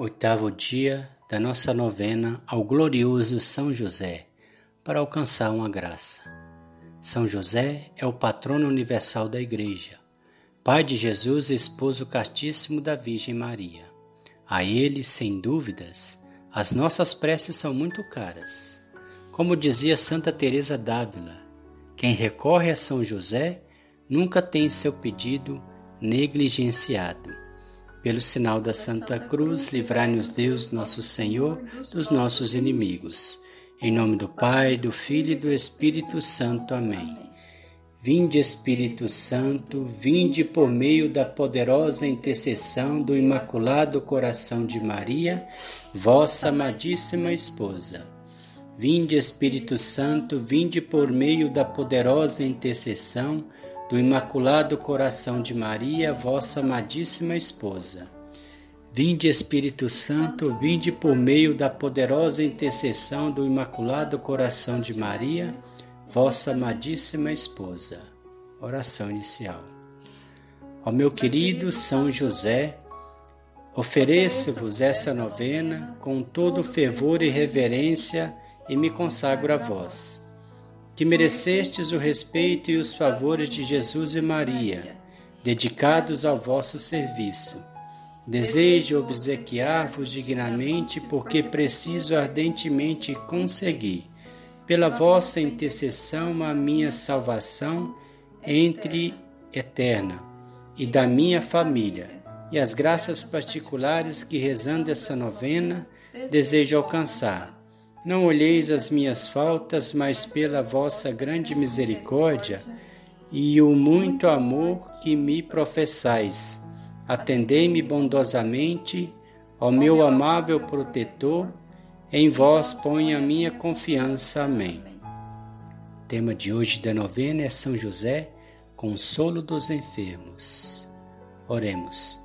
Oitavo dia da nossa novena ao glorioso São José, para alcançar uma graça. São José é o patrono universal da Igreja, pai de Jesus e esposo castíssimo da Virgem Maria. A ele, sem dúvidas, as nossas preces são muito caras. Como dizia Santa Teresa d'Ávila, quem recorre a São José nunca tem seu pedido negligenciado. Pelo sinal da Santa Cruz, livrai-nos Deus, nosso Senhor, dos nossos inimigos. Em nome do Pai, do Filho e do Espírito Santo. Amém. Vinde, Espírito Santo, vinde por meio da poderosa intercessão do Imaculado Coração de Maria, vossa amadíssima esposa. Vinde, Espírito Santo, vinde por meio da poderosa intercessão do Imaculado Coração de Maria, vossa amadíssima esposa. Vinde, Espírito Santo, vinde por meio da poderosa intercessão do Imaculado Coração de Maria, vossa amadíssima esposa. Oração inicial. Ó meu querido São José, ofereço-vos essa novena com todo fervor e reverência e me consagro a vós que merecestes o respeito e os favores de Jesus e Maria, dedicados ao vosso serviço. Desejo obsequiar-vos dignamente, porque preciso ardentemente conseguir, pela vossa intercessão, a minha salvação entre eterna e da minha família, e as graças particulares que, rezando essa novena, desejo alcançar não olheis as minhas faltas, mas pela vossa grande misericórdia e o muito amor que me professais. Atendei-me bondosamente, ó meu amável protetor, em vós ponho a minha confiança. Amém. O tema de hoje da novena é São José, consolo dos enfermos. Oremos.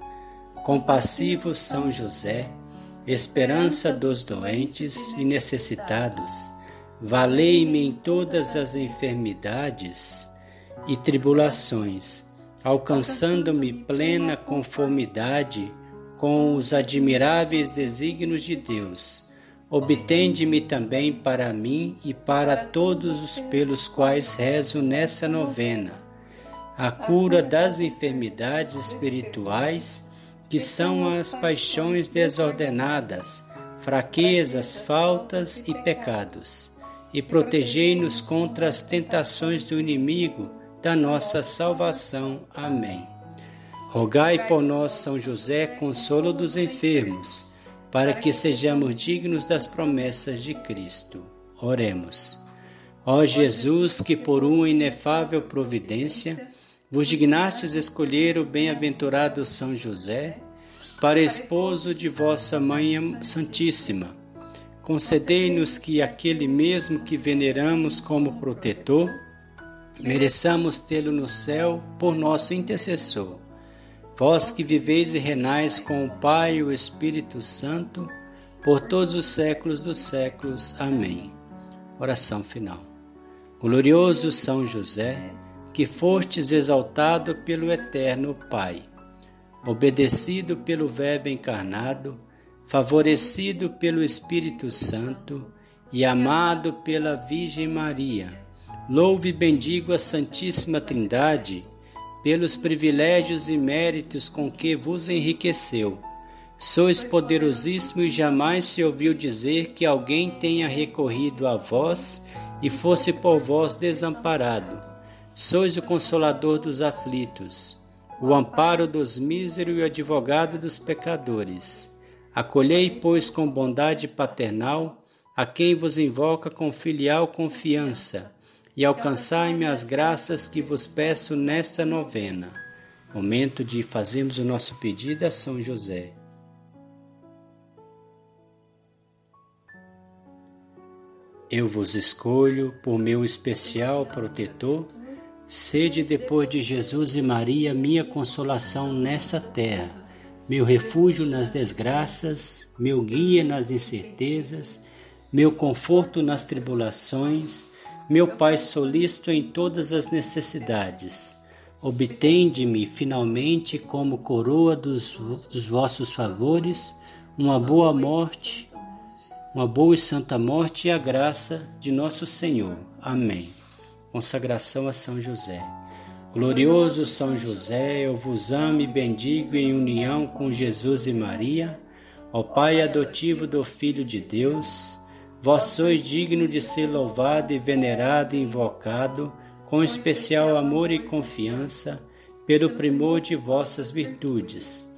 Compassivo São José, esperança dos doentes e necessitados, valei-me em todas as enfermidades e tribulações, alcançando-me plena conformidade com os admiráveis desígnios de Deus. Obtende-me também para mim e para todos os pelos quais rezo nessa novena, a cura das enfermidades espirituais que são as paixões desordenadas, fraquezas, faltas e pecados, e protegei-nos contra as tentações do inimigo da nossa salvação. Amém. Rogai por nós, São José, consolo dos enfermos, para que sejamos dignos das promessas de Cristo. Oremos. Ó Jesus, que por uma inefável providência vos dignastes escolher o bem-aventurado São José para esposo de vossa Mãe Santíssima. Concedei-nos que aquele mesmo que veneramos como protetor, mereçamos tê-lo no céu por nosso intercessor. Vós que viveis e renais com o Pai e o Espírito Santo, por todos os séculos dos séculos. Amém. Oração final. Glorioso São José, que fostes exaltado pelo Eterno Pai, obedecido pelo Verbo encarnado, favorecido pelo Espírito Santo e amado pela Virgem Maria. Louve e bendigo a Santíssima Trindade pelos privilégios e méritos com que vos enriqueceu. Sois poderosíssimo e jamais se ouviu dizer que alguém tenha recorrido a vós e fosse por vós desamparado Sois o consolador dos aflitos, o amparo dos míseros e o advogado dos pecadores. Acolhei, pois, com bondade paternal a quem vos invoca com filial confiança, e alcançai-me as graças que vos peço nesta novena. Momento de fazermos o nosso pedido a São José. Eu vos escolho por meu especial protetor Sede depois de Jesus e Maria minha consolação nessa terra, meu refúgio nas desgraças, meu guia nas incertezas, meu conforto nas tribulações, meu Pai solícito em todas as necessidades. Obtende-me finalmente como coroa dos, dos vossos favores, uma boa morte, uma boa e santa morte e a graça de nosso Senhor. Amém. Consagração a São José. Glorioso São José, eu vos amo e bendigo em união com Jesus e Maria, ó Pai adotivo do Filho de Deus. Vós sois digno de ser louvado e venerado e invocado com especial amor e confiança pelo primor de vossas virtudes,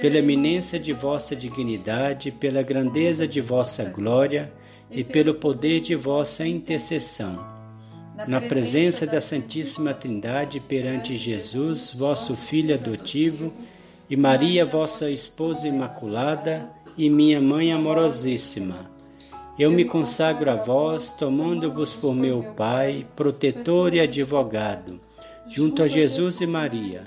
pela eminência de vossa dignidade, pela grandeza de vossa glória e pelo poder de vossa intercessão na presença da Santíssima Trindade perante Jesus, vosso Filho adotivo, e Maria, vossa esposa imaculada e minha mãe amorosíssima. Eu me consagro a vós, tomando-vos por meu Pai, protetor e advogado, junto a Jesus e Maria.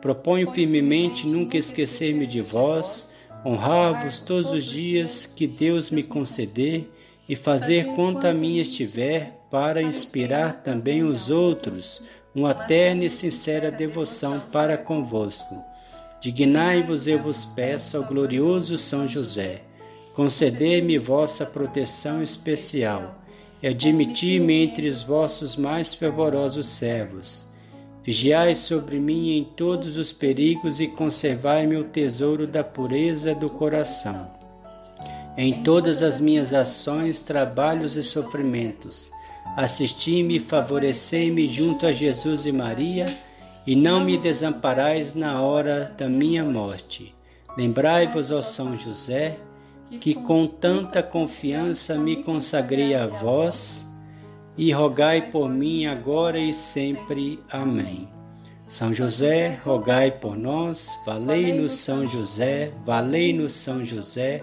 Proponho firmemente nunca esquecer-me de vós, honrar-vos todos os dias que Deus me conceder e fazer quanto a mim estiver para inspirar também os outros uma terna e sincera devoção para convosco. Dignai-vos, eu vos peço, ao glorioso São José, conceder-me vossa proteção especial e admitir-me entre os vossos mais fervorosos servos. Vigiai sobre mim em todos os perigos e conservai-me o tesouro da pureza do coração. Em todas as minhas ações, trabalhos e sofrimentos, assisti-me favorecei-me junto a Jesus e Maria, e não me desamparais na hora da minha morte. Lembrai-vos, ó São José, que com tanta confiança me consagrei a vós, e rogai por mim agora e sempre. Amém. São José, rogai por nós, valei-nos São José, valei-nos São José,